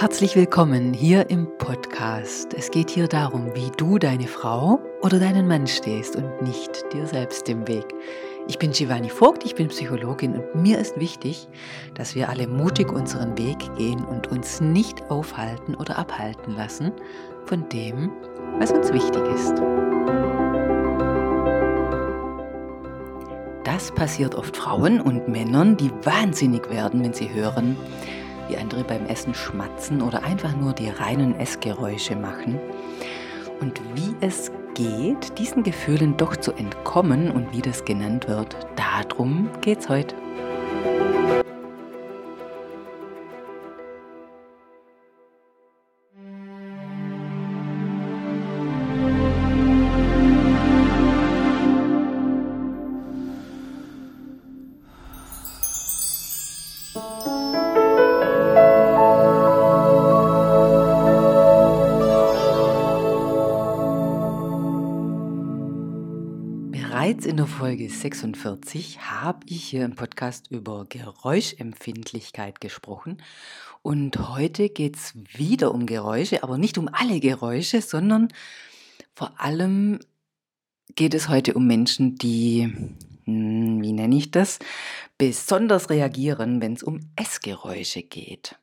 Herzlich willkommen hier im Podcast. Es geht hier darum, wie du deine Frau oder deinen Mann stehst und nicht dir selbst im Weg. Ich bin Giovanni Vogt, ich bin Psychologin und mir ist wichtig, dass wir alle mutig unseren Weg gehen und uns nicht aufhalten oder abhalten lassen von dem, was uns wichtig ist. Das passiert oft Frauen und Männern, die wahnsinnig werden, wenn sie hören, wie andere beim Essen schmatzen oder einfach nur die reinen Essgeräusche machen. Und wie es geht, diesen Gefühlen doch zu entkommen und wie das genannt wird, darum geht's heute. 46 habe ich hier im Podcast über Geräuschempfindlichkeit gesprochen. Und heute geht es wieder um Geräusche, aber nicht um alle Geräusche, sondern vor allem geht es heute um Menschen, die, hm, wie nenne ich das, besonders reagieren, wenn es um Essgeräusche geht.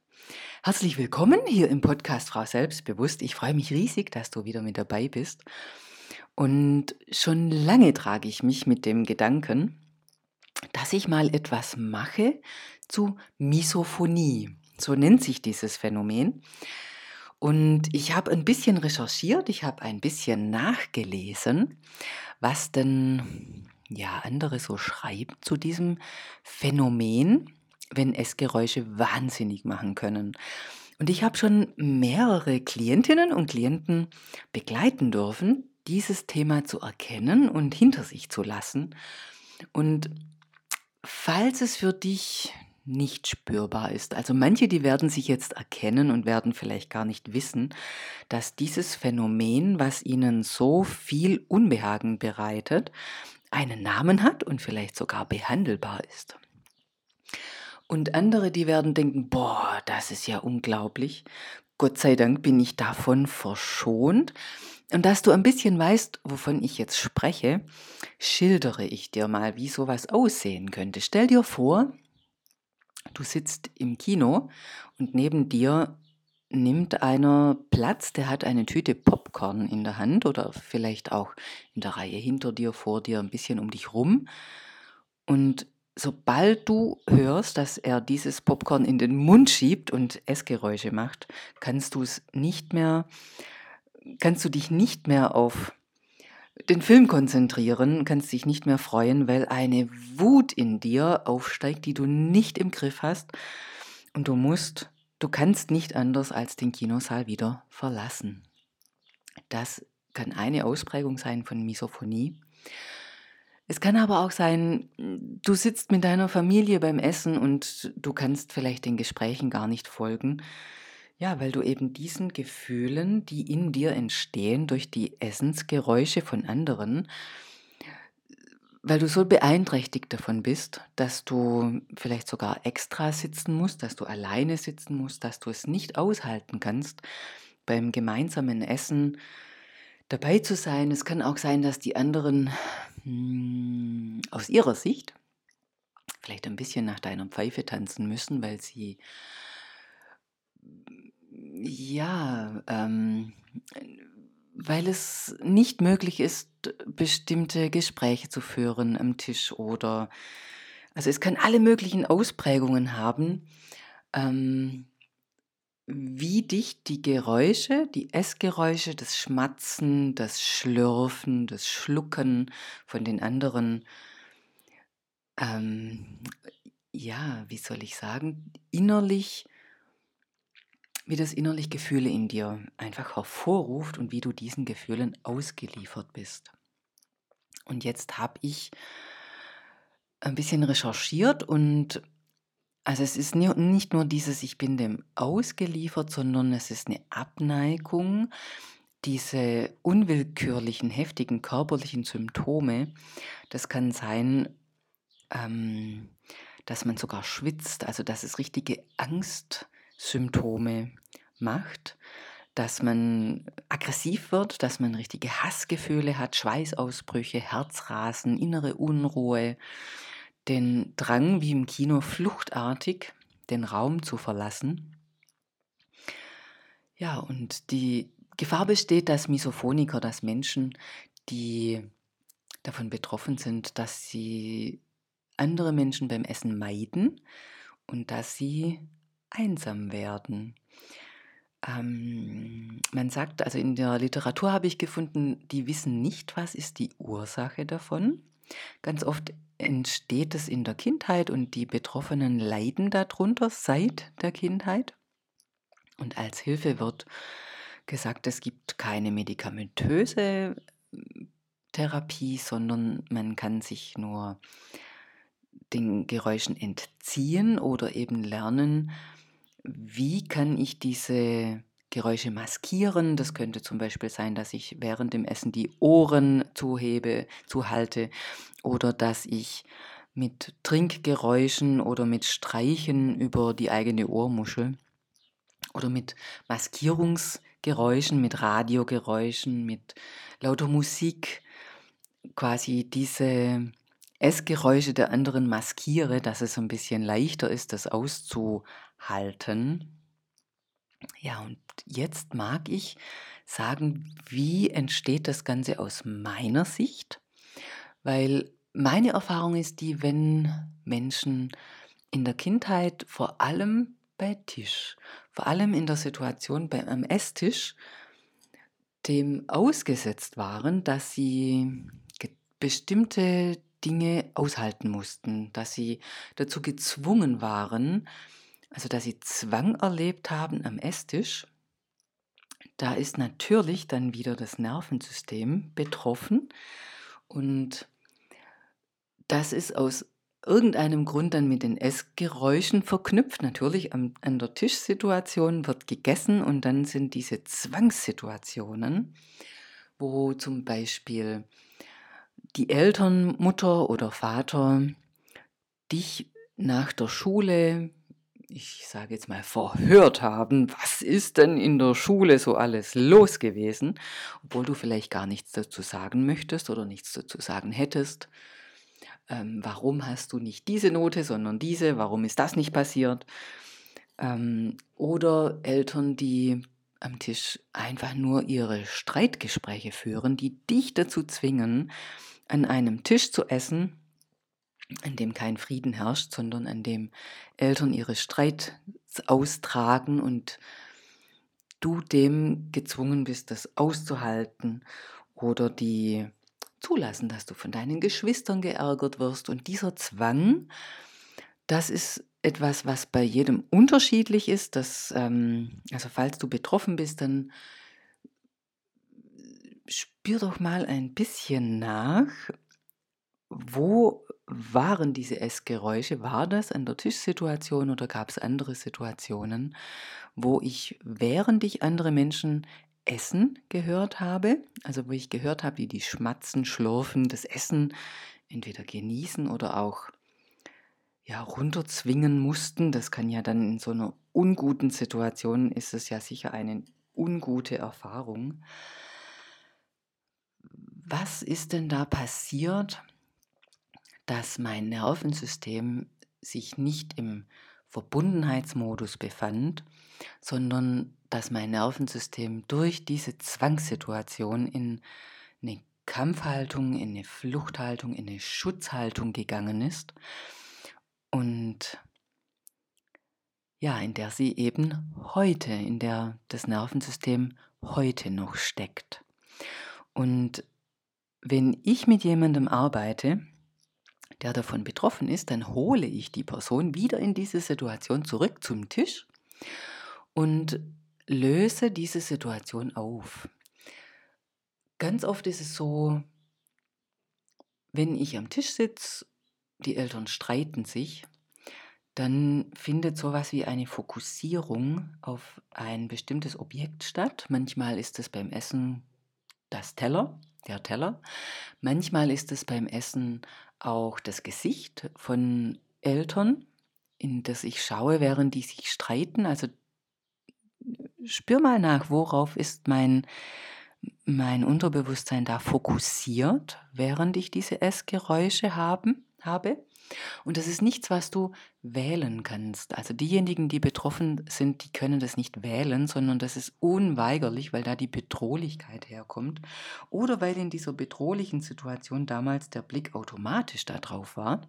Herzlich willkommen hier im Podcast Frau Selbstbewusst. Ich freue mich riesig, dass du wieder mit dabei bist. Und schon lange trage ich mich mit dem Gedanken, dass ich mal etwas mache zu Misophonie. So nennt sich dieses Phänomen. Und ich habe ein bisschen recherchiert, ich habe ein bisschen nachgelesen, was denn ja andere so schreiben zu diesem Phänomen, wenn Essgeräusche wahnsinnig machen können. Und ich habe schon mehrere Klientinnen und Klienten begleiten dürfen, dieses Thema zu erkennen und hinter sich zu lassen. Und falls es für dich nicht spürbar ist. Also manche, die werden sich jetzt erkennen und werden vielleicht gar nicht wissen, dass dieses Phänomen, was ihnen so viel Unbehagen bereitet, einen Namen hat und vielleicht sogar behandelbar ist. Und andere, die werden denken, boah, das ist ja unglaublich. Gott sei Dank bin ich davon verschont. Und dass du ein bisschen weißt, wovon ich jetzt spreche, schildere ich dir mal, wie sowas aussehen könnte. Stell dir vor, du sitzt im Kino und neben dir nimmt einer Platz, der hat eine Tüte Popcorn in der Hand oder vielleicht auch in der Reihe hinter dir, vor dir, ein bisschen um dich rum. Und sobald du hörst, dass er dieses Popcorn in den Mund schiebt und Essgeräusche macht, kannst du es nicht mehr kannst du dich nicht mehr auf den Film konzentrieren, kannst dich nicht mehr freuen, weil eine Wut in dir aufsteigt, die du nicht im Griff hast und du musst, du kannst nicht anders als den Kinosaal wieder verlassen. Das kann eine Ausprägung sein von Misophonie. Es kann aber auch sein, du sitzt mit deiner Familie beim Essen und du kannst vielleicht den Gesprächen gar nicht folgen ja, weil du eben diesen Gefühlen, die in dir entstehen durch die Essensgeräusche von anderen, weil du so beeinträchtigt davon bist, dass du vielleicht sogar extra sitzen musst, dass du alleine sitzen musst, dass du es nicht aushalten kannst, beim gemeinsamen Essen dabei zu sein. Es kann auch sein, dass die anderen hm, aus ihrer Sicht vielleicht ein bisschen nach deiner Pfeife tanzen müssen, weil sie ja, ähm, weil es nicht möglich ist, bestimmte Gespräche zu führen am Tisch oder also es kann alle möglichen Ausprägungen haben, ähm, wie dich die Geräusche, die Essgeräusche, das Schmatzen, das Schlürfen, das Schlucken von den anderen, ähm, ja, wie soll ich sagen, innerlich wie das innerlich Gefühle in dir einfach hervorruft und wie du diesen Gefühlen ausgeliefert bist. Und jetzt habe ich ein bisschen recherchiert und also es ist nicht nur dieses, ich bin dem ausgeliefert, sondern es ist eine Abneigung, diese unwillkürlichen, heftigen körperlichen Symptome. Das kann sein, ähm, dass man sogar schwitzt, also dass es richtige Angst Symptome macht, dass man aggressiv wird, dass man richtige Hassgefühle hat, Schweißausbrüche, Herzrasen, innere Unruhe, den Drang, wie im Kino fluchtartig den Raum zu verlassen. Ja, und die Gefahr besteht, dass Misophoniker, dass Menschen, die davon betroffen sind, dass sie andere Menschen beim Essen meiden und dass sie einsam werden. Ähm, man sagt, also in der Literatur habe ich gefunden, die wissen nicht, was ist die Ursache davon. Ganz oft entsteht es in der Kindheit und die Betroffenen leiden darunter seit der Kindheit. Und als Hilfe wird gesagt, es gibt keine medikamentöse Therapie, sondern man kann sich nur den Geräuschen entziehen oder eben lernen, wie kann ich diese Geräusche maskieren. Das könnte zum Beispiel sein, dass ich während dem Essen die Ohren zuhebe, zuhalte oder dass ich mit Trinkgeräuschen oder mit Streichen über die eigene Ohrmuschel oder mit Maskierungsgeräuschen, mit Radiogeräuschen, mit lauter Musik quasi diese Essgeräusche der anderen maskiere, dass es ein bisschen leichter ist, das auszuhalten. Ja, und jetzt mag ich sagen, wie entsteht das Ganze aus meiner Sicht? Weil meine Erfahrung ist die, wenn Menschen in der Kindheit vor allem bei Tisch, vor allem in der Situation bei, am Esstisch, dem ausgesetzt waren, dass sie bestimmte Dinge aushalten mussten, dass sie dazu gezwungen waren, also dass sie Zwang erlebt haben am Esstisch, da ist natürlich dann wieder das Nervensystem betroffen und das ist aus irgendeinem Grund dann mit den Essgeräuschen verknüpft. Natürlich an, an der Tischsituation wird gegessen und dann sind diese Zwangssituationen, wo zum Beispiel die Eltern, Mutter oder Vater dich nach der Schule, ich sage jetzt mal, verhört haben, was ist denn in der Schule so alles los gewesen, obwohl du vielleicht gar nichts dazu sagen möchtest oder nichts dazu sagen hättest. Ähm, warum hast du nicht diese Note, sondern diese? Warum ist das nicht passiert? Ähm, oder Eltern, die am Tisch einfach nur ihre Streitgespräche führen, die dich dazu zwingen, an einem Tisch zu essen, an dem kein Frieden herrscht, sondern an dem Eltern ihre Streit austragen und du dem gezwungen bist, das auszuhalten oder die zulassen, dass du von deinen Geschwistern geärgert wirst. Und dieser Zwang, das ist etwas, was bei jedem unterschiedlich ist. Dass, ähm, also falls du betroffen bist, dann spür doch mal ein bisschen nach, wo waren diese Essgeräusche? War das an der Tischsituation oder gab es andere Situationen, wo ich, während ich andere Menschen Essen gehört habe, also wo ich gehört habe, wie die schmatzen, schlurfen, das Essen entweder genießen oder auch ja, runterzwingen mussten. Das kann ja dann in so einer unguten Situation, ist es ja sicher eine ungute Erfahrung. Was ist denn da passiert, dass mein Nervensystem sich nicht im Verbundenheitsmodus befand, sondern dass mein Nervensystem durch diese Zwangssituation in eine Kampfhaltung, in eine Fluchthaltung, in eine Schutzhaltung gegangen ist und ja, in der sie eben heute, in der das Nervensystem heute noch steckt. Und wenn ich mit jemandem arbeite, der davon betroffen ist, dann hole ich die Person wieder in diese Situation zurück zum Tisch und löse diese Situation auf. Ganz oft ist es so, wenn ich am Tisch sitze, die Eltern streiten sich, dann findet sowas wie eine Fokussierung auf ein bestimmtes Objekt statt. Manchmal ist es beim Essen das Teller, der Teller. Manchmal ist es beim Essen auch das Gesicht von Eltern, in das ich schaue, während die sich streiten. Also spür mal nach, worauf ist mein, mein Unterbewusstsein da fokussiert, während ich diese Essgeräusche haben, habe. Und das ist nichts, was du wählen kannst. Also diejenigen, die betroffen sind, die können das nicht wählen, sondern das ist unweigerlich, weil da die Bedrohlichkeit herkommt. Oder weil in dieser bedrohlichen Situation damals der Blick automatisch da drauf war.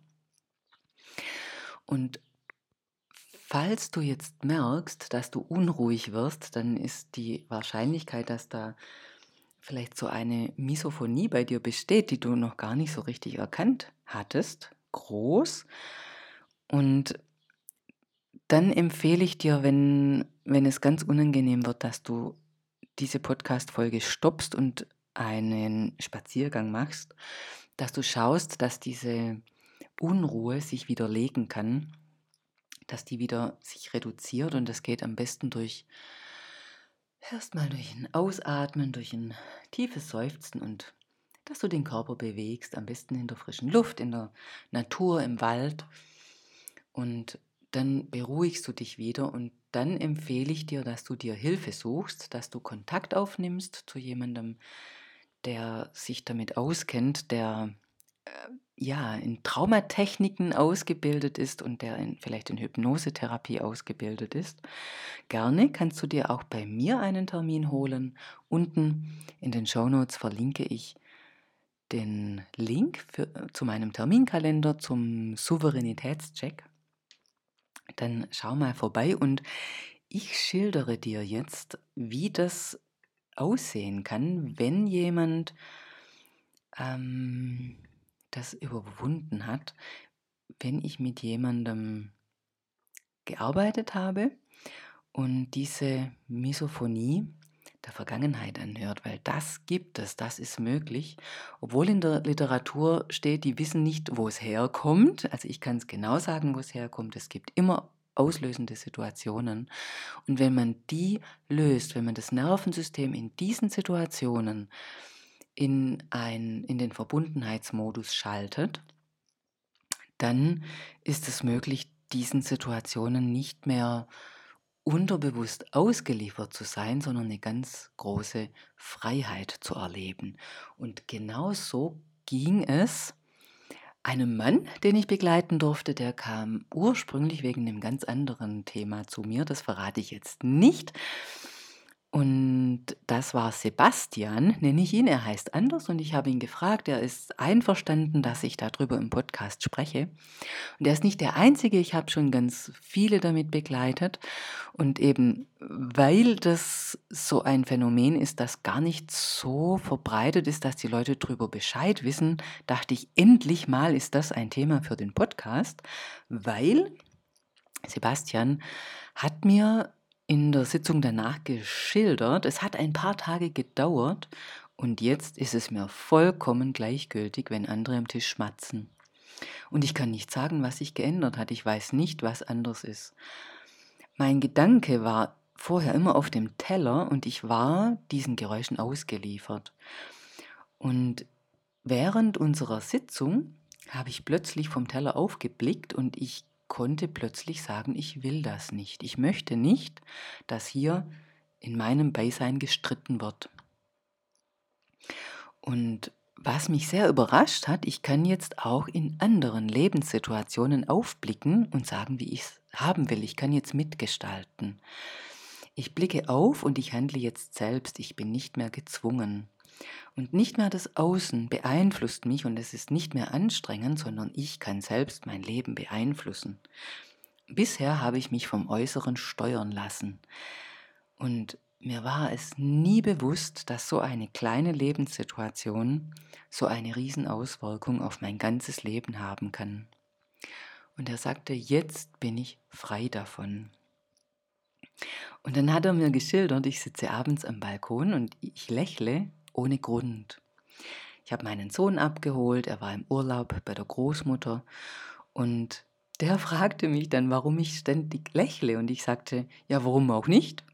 Und falls du jetzt merkst, dass du unruhig wirst, dann ist die Wahrscheinlichkeit, dass da vielleicht so eine Misophonie bei dir besteht, die du noch gar nicht so richtig erkannt hattest, groß. Und dann empfehle ich dir, wenn, wenn es ganz unangenehm wird, dass du diese Podcast-Folge stoppst und einen Spaziergang machst, dass du schaust, dass diese Unruhe sich wieder legen kann, dass die wieder sich reduziert und das geht am besten durch erstmal durch ein Ausatmen, durch ein tiefes Seufzen und dass du den Körper bewegst, am besten in der frischen Luft, in der Natur, im Wald. Und dann beruhigst du dich wieder und dann empfehle ich dir, dass du dir Hilfe suchst, dass du Kontakt aufnimmst zu jemandem, der sich damit auskennt, der äh, ja in Traumatechniken ausgebildet ist und der in, vielleicht in Hypnosetherapie ausgebildet ist. Gerne kannst du dir auch bei mir einen Termin holen. Unten in den Shownotes verlinke ich den Link für, äh, zu meinem Terminkalender zum Souveränitätscheck. Dann schau mal vorbei und ich schildere dir jetzt, wie das aussehen kann, wenn jemand ähm, das überwunden hat, wenn ich mit jemandem gearbeitet habe und diese Misophonie der Vergangenheit anhört, weil das gibt es, das ist möglich, obwohl in der Literatur steht, die wissen nicht, wo es herkommt. Also ich kann es genau sagen, wo es herkommt. Es gibt immer auslösende Situationen. Und wenn man die löst, wenn man das Nervensystem in diesen Situationen in, ein, in den Verbundenheitsmodus schaltet, dann ist es möglich, diesen Situationen nicht mehr unterbewusst ausgeliefert zu sein, sondern eine ganz große Freiheit zu erleben. Und genau so ging es einem Mann, den ich begleiten durfte, der kam ursprünglich wegen einem ganz anderen Thema zu mir. Das verrate ich jetzt nicht. Und das war Sebastian, nenne ich ihn. Er heißt anders und ich habe ihn gefragt. Er ist einverstanden, dass ich darüber im Podcast spreche. Und er ist nicht der Einzige. Ich habe schon ganz viele damit begleitet. Und eben weil das so ein Phänomen ist, das gar nicht so verbreitet ist, dass die Leute darüber Bescheid wissen, dachte ich, endlich mal ist das ein Thema für den Podcast, weil Sebastian hat mir in der Sitzung danach geschildert. Es hat ein paar Tage gedauert und jetzt ist es mir vollkommen gleichgültig, wenn andere am Tisch schmatzen. Und ich kann nicht sagen, was sich geändert hat. Ich weiß nicht, was anders ist. Mein Gedanke war vorher immer auf dem Teller und ich war diesen Geräuschen ausgeliefert. Und während unserer Sitzung habe ich plötzlich vom Teller aufgeblickt und ich konnte plötzlich sagen, ich will das nicht. Ich möchte nicht, dass hier in meinem Beisein gestritten wird. Und was mich sehr überrascht hat, ich kann jetzt auch in anderen Lebenssituationen aufblicken und sagen, wie ich es haben will. Ich kann jetzt mitgestalten. Ich blicke auf und ich handle jetzt selbst. Ich bin nicht mehr gezwungen. Und nicht mehr das Außen beeinflusst mich und es ist nicht mehr anstrengend, sondern ich kann selbst mein Leben beeinflussen. Bisher habe ich mich vom Äußeren steuern lassen. Und mir war es nie bewusst, dass so eine kleine Lebenssituation so eine Riesenauswirkung auf mein ganzes Leben haben kann. Und er sagte, jetzt bin ich frei davon. Und dann hat er mir geschildert, ich sitze abends am Balkon und ich lächle ohne Grund. Ich habe meinen Sohn abgeholt, er war im Urlaub bei der Großmutter und der fragte mich dann, warum ich ständig lächle und ich sagte, ja, warum auch nicht?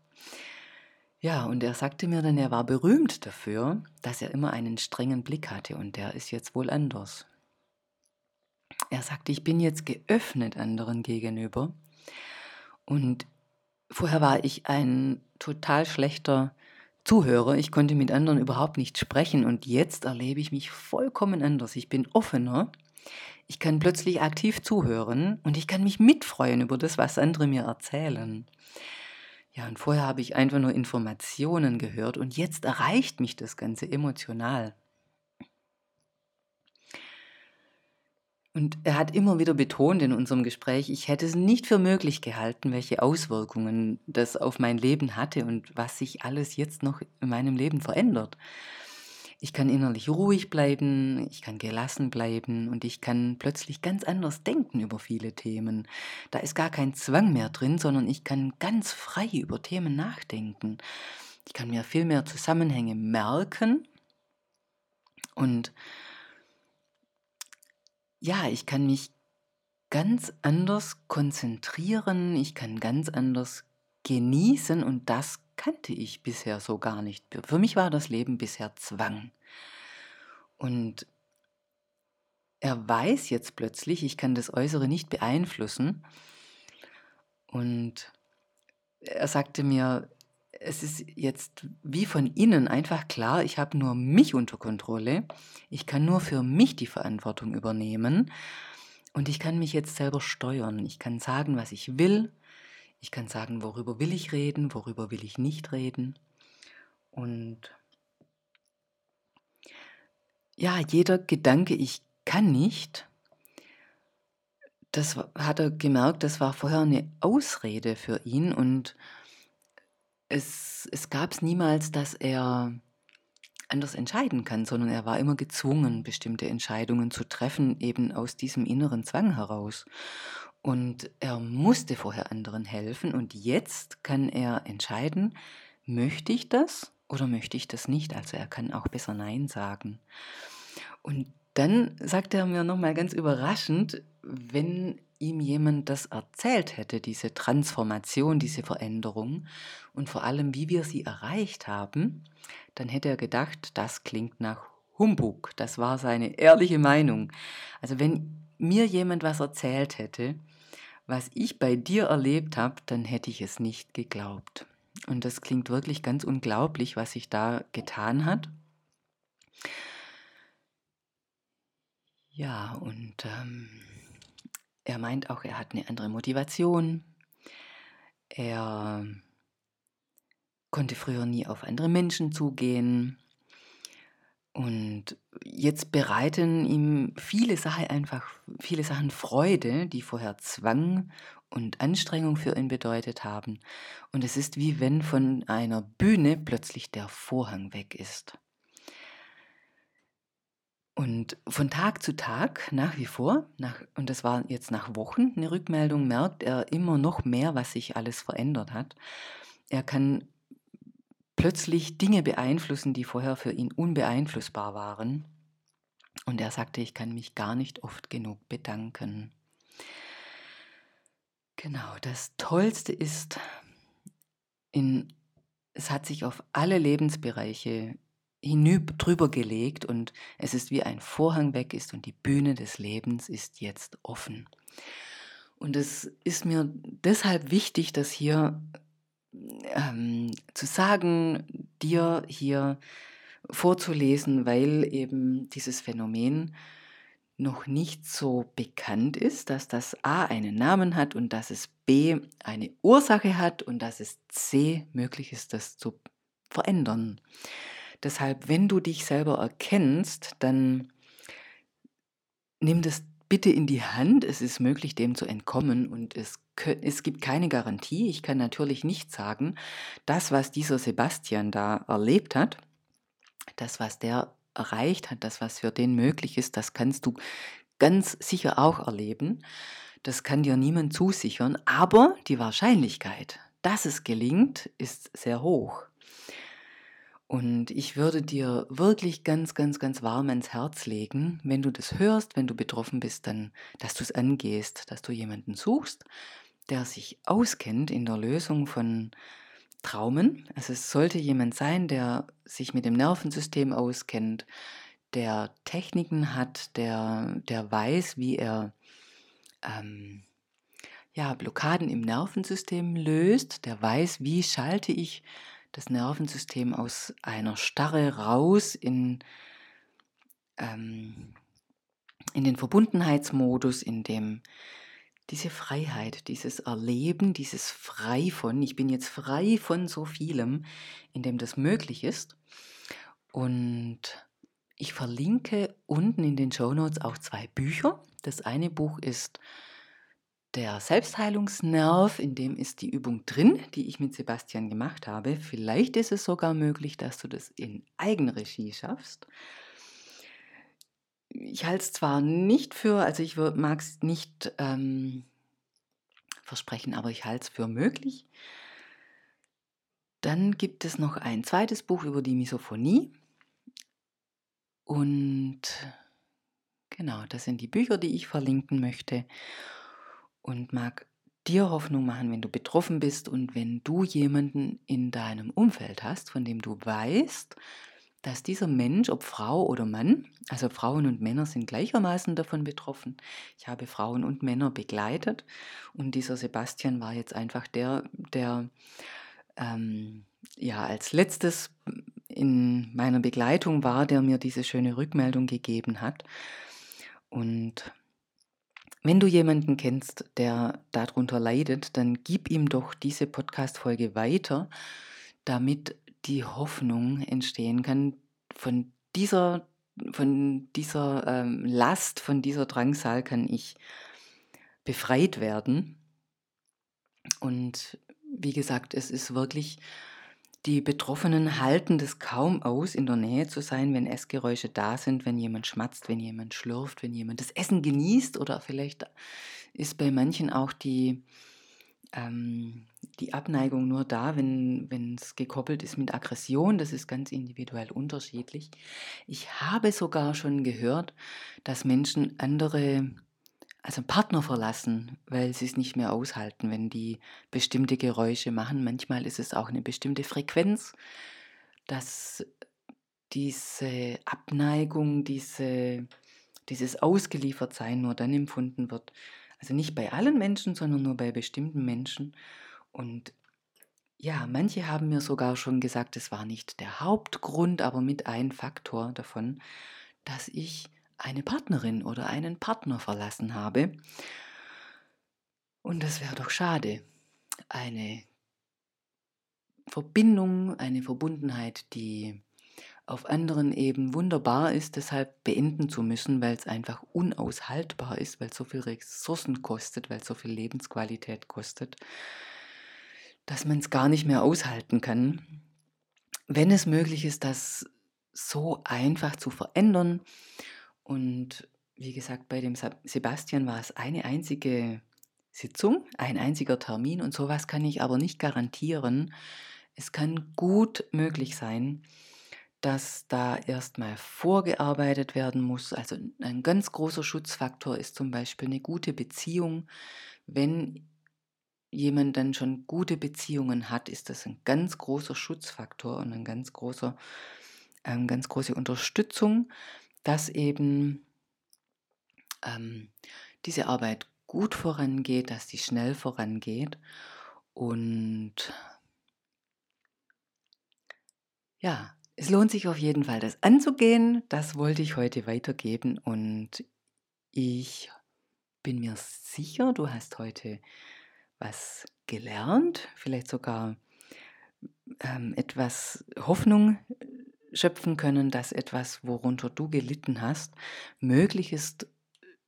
Ja, und er sagte mir dann, er war berühmt dafür, dass er immer einen strengen Blick hatte und der ist jetzt wohl anders. Er sagte, ich bin jetzt geöffnet anderen gegenüber und Vorher war ich ein total schlechter Zuhörer. Ich konnte mit anderen überhaupt nicht sprechen und jetzt erlebe ich mich vollkommen anders. Ich bin offener. Ich kann plötzlich aktiv zuhören und ich kann mich mitfreuen über das, was andere mir erzählen. Ja, und vorher habe ich einfach nur Informationen gehört und jetzt erreicht mich das Ganze emotional. Und er hat immer wieder betont in unserem Gespräch, ich hätte es nicht für möglich gehalten, welche Auswirkungen das auf mein Leben hatte und was sich alles jetzt noch in meinem Leben verändert. Ich kann innerlich ruhig bleiben, ich kann gelassen bleiben und ich kann plötzlich ganz anders denken über viele Themen. Da ist gar kein Zwang mehr drin, sondern ich kann ganz frei über Themen nachdenken. Ich kann mir viel mehr Zusammenhänge merken und ja, ich kann mich ganz anders konzentrieren, ich kann ganz anders genießen und das kannte ich bisher so gar nicht. Für mich war das Leben bisher Zwang. Und er weiß jetzt plötzlich, ich kann das Äußere nicht beeinflussen. Und er sagte mir, es ist jetzt wie von innen einfach klar, ich habe nur mich unter Kontrolle, ich kann nur für mich die Verantwortung übernehmen und ich kann mich jetzt selber steuern. Ich kann sagen, was ich will, ich kann sagen, worüber will ich reden, worüber will ich nicht reden. Und ja, jeder Gedanke, ich kann nicht, das hat er gemerkt, das war vorher eine Ausrede für ihn und es, es gab es niemals, dass er anders entscheiden kann, sondern er war immer gezwungen, bestimmte Entscheidungen zu treffen, eben aus diesem inneren Zwang heraus. Und er musste vorher anderen helfen und jetzt kann er entscheiden, möchte ich das oder möchte ich das nicht? Also er kann auch besser Nein sagen. Und dann sagt er mir nochmal ganz überraschend, wenn ihm jemand das erzählt hätte, diese Transformation, diese Veränderung und vor allem, wie wir sie erreicht haben, dann hätte er gedacht, das klingt nach Humbug. Das war seine ehrliche Meinung. Also wenn mir jemand was erzählt hätte, was ich bei dir erlebt habe, dann hätte ich es nicht geglaubt. Und das klingt wirklich ganz unglaublich, was sich da getan hat. Ja, und ähm, er meint auch, er hat eine andere Motivation. Er konnte früher nie auf andere Menschen zugehen. Und jetzt bereiten ihm viele Sachen einfach, viele Sachen Freude, die vorher Zwang und Anstrengung für ihn bedeutet haben. Und es ist wie wenn von einer Bühne plötzlich der Vorhang weg ist. Und von Tag zu Tag, nach wie vor, nach, und das war jetzt nach Wochen eine Rückmeldung, merkt er immer noch mehr, was sich alles verändert hat. Er kann plötzlich Dinge beeinflussen, die vorher für ihn unbeeinflussbar waren. Und er sagte, ich kann mich gar nicht oft genug bedanken. Genau, das Tollste ist, in, es hat sich auf alle Lebensbereiche hinüber drüber gelegt und es ist wie ein Vorhang weg ist und die Bühne des Lebens ist jetzt offen. Und es ist mir deshalb wichtig, das hier ähm, zu sagen, dir hier vorzulesen, weil eben dieses Phänomen noch nicht so bekannt ist, dass das A einen Namen hat und dass es B eine Ursache hat und dass es C möglich ist, das zu verändern. Deshalb, wenn du dich selber erkennst, dann nimm das bitte in die Hand. Es ist möglich, dem zu entkommen und es, es gibt keine Garantie. Ich kann natürlich nicht sagen, das, was dieser Sebastian da erlebt hat, das, was der erreicht hat, das, was für den möglich ist, das kannst du ganz sicher auch erleben. Das kann dir niemand zusichern, aber die Wahrscheinlichkeit, dass es gelingt, ist sehr hoch. Und ich würde dir wirklich ganz, ganz, ganz warm ins Herz legen, wenn du das hörst, wenn du betroffen bist, dann, dass du es angehst, dass du jemanden suchst, der sich auskennt in der Lösung von Traumen. Also es sollte jemand sein, der sich mit dem Nervensystem auskennt, der Techniken hat, der, der weiß, wie er ähm, ja, Blockaden im Nervensystem löst, der weiß, wie schalte ich das Nervensystem aus einer Starre raus in, ähm, in den Verbundenheitsmodus, in dem diese Freiheit, dieses Erleben, dieses frei von, ich bin jetzt frei von so vielem, in dem das möglich ist. Und ich verlinke unten in den Show Notes auch zwei Bücher. Das eine Buch ist der Selbstheilungsnerv, in dem ist die Übung drin, die ich mit Sebastian gemacht habe. Vielleicht ist es sogar möglich, dass du das in Eigenregie schaffst. Ich halte es zwar nicht für, also ich mag es nicht ähm, versprechen, aber ich halte es für möglich. Dann gibt es noch ein zweites Buch über die Misophonie. Und genau, das sind die Bücher, die ich verlinken möchte und mag dir Hoffnung machen, wenn du betroffen bist und wenn du jemanden in deinem Umfeld hast, von dem du weißt, dass dieser Mensch, ob Frau oder Mann, also Frauen und Männer sind gleichermaßen davon betroffen. Ich habe Frauen und Männer begleitet und dieser Sebastian war jetzt einfach der, der ähm, ja als letztes in meiner Begleitung war, der mir diese schöne Rückmeldung gegeben hat. Und wenn du jemanden kennst, der darunter leidet, dann gib ihm doch diese Podcast-Folge weiter, damit die Hoffnung entstehen kann, von dieser, von dieser ähm, Last, von dieser Drangsal kann ich befreit werden. Und wie gesagt, es ist wirklich die Betroffenen halten das kaum aus, in der Nähe zu sein, wenn Essgeräusche da sind, wenn jemand schmatzt, wenn jemand schlürft, wenn jemand das Essen genießt oder vielleicht ist bei manchen auch die, ähm, die Abneigung nur da, wenn es gekoppelt ist mit Aggression. Das ist ganz individuell unterschiedlich. Ich habe sogar schon gehört, dass Menschen andere also Partner verlassen, weil sie es nicht mehr aushalten, wenn die bestimmte Geräusche machen. Manchmal ist es auch eine bestimmte Frequenz, dass diese Abneigung, diese, dieses Ausgeliefertsein nur dann empfunden wird. Also nicht bei allen Menschen, sondern nur bei bestimmten Menschen. Und ja, manche haben mir sogar schon gesagt, es war nicht der Hauptgrund, aber mit ein Faktor davon, dass ich eine Partnerin oder einen Partner verlassen habe. Und das wäre doch schade. Eine Verbindung, eine Verbundenheit, die auf anderen Ebenen wunderbar ist, deshalb beenden zu müssen, weil es einfach unaushaltbar ist, weil es so viel Ressourcen kostet, weil es so viel Lebensqualität kostet, dass man es gar nicht mehr aushalten kann. Wenn es möglich ist, das so einfach zu verändern und wie gesagt, bei dem Sebastian war es eine einzige Sitzung, ein einziger Termin und sowas kann ich aber nicht garantieren. Es kann gut möglich sein, dass da erstmal vorgearbeitet werden muss. Also ein ganz großer Schutzfaktor ist zum Beispiel eine gute Beziehung. Wenn jemand dann schon gute Beziehungen hat, ist das ein ganz großer Schutzfaktor und ein ganz großer, eine ganz große Unterstützung dass eben ähm, diese Arbeit gut vorangeht, dass sie schnell vorangeht und ja, es lohnt sich auf jeden Fall, das anzugehen. Das wollte ich heute weitergeben und ich bin mir sicher, du hast heute was gelernt, vielleicht sogar ähm, etwas Hoffnung schöpfen können, dass etwas, worunter du gelitten hast, möglich ist,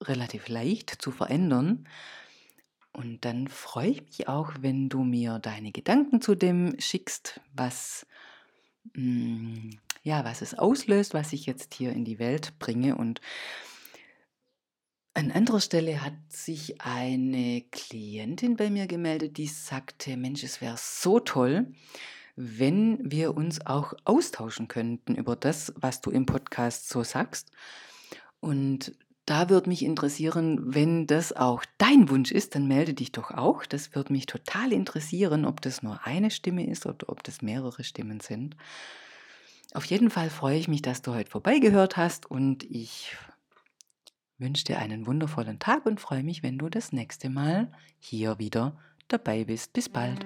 relativ leicht zu verändern. Und dann freue ich mich auch, wenn du mir deine Gedanken zu dem schickst, was, mm, ja, was es auslöst, was ich jetzt hier in die Welt bringe. Und an anderer Stelle hat sich eine Klientin bei mir gemeldet, die sagte, Mensch, es wäre so toll, wenn wir uns auch austauschen könnten über das, was du im Podcast so sagst. Und da würde mich interessieren, wenn das auch dein Wunsch ist, dann melde dich doch auch. Das würde mich total interessieren, ob das nur eine Stimme ist oder ob das mehrere Stimmen sind. Auf jeden Fall freue ich mich, dass du heute vorbeigehört hast und ich wünsche dir einen wundervollen Tag und freue mich, wenn du das nächste Mal hier wieder dabei bist. Bis bald.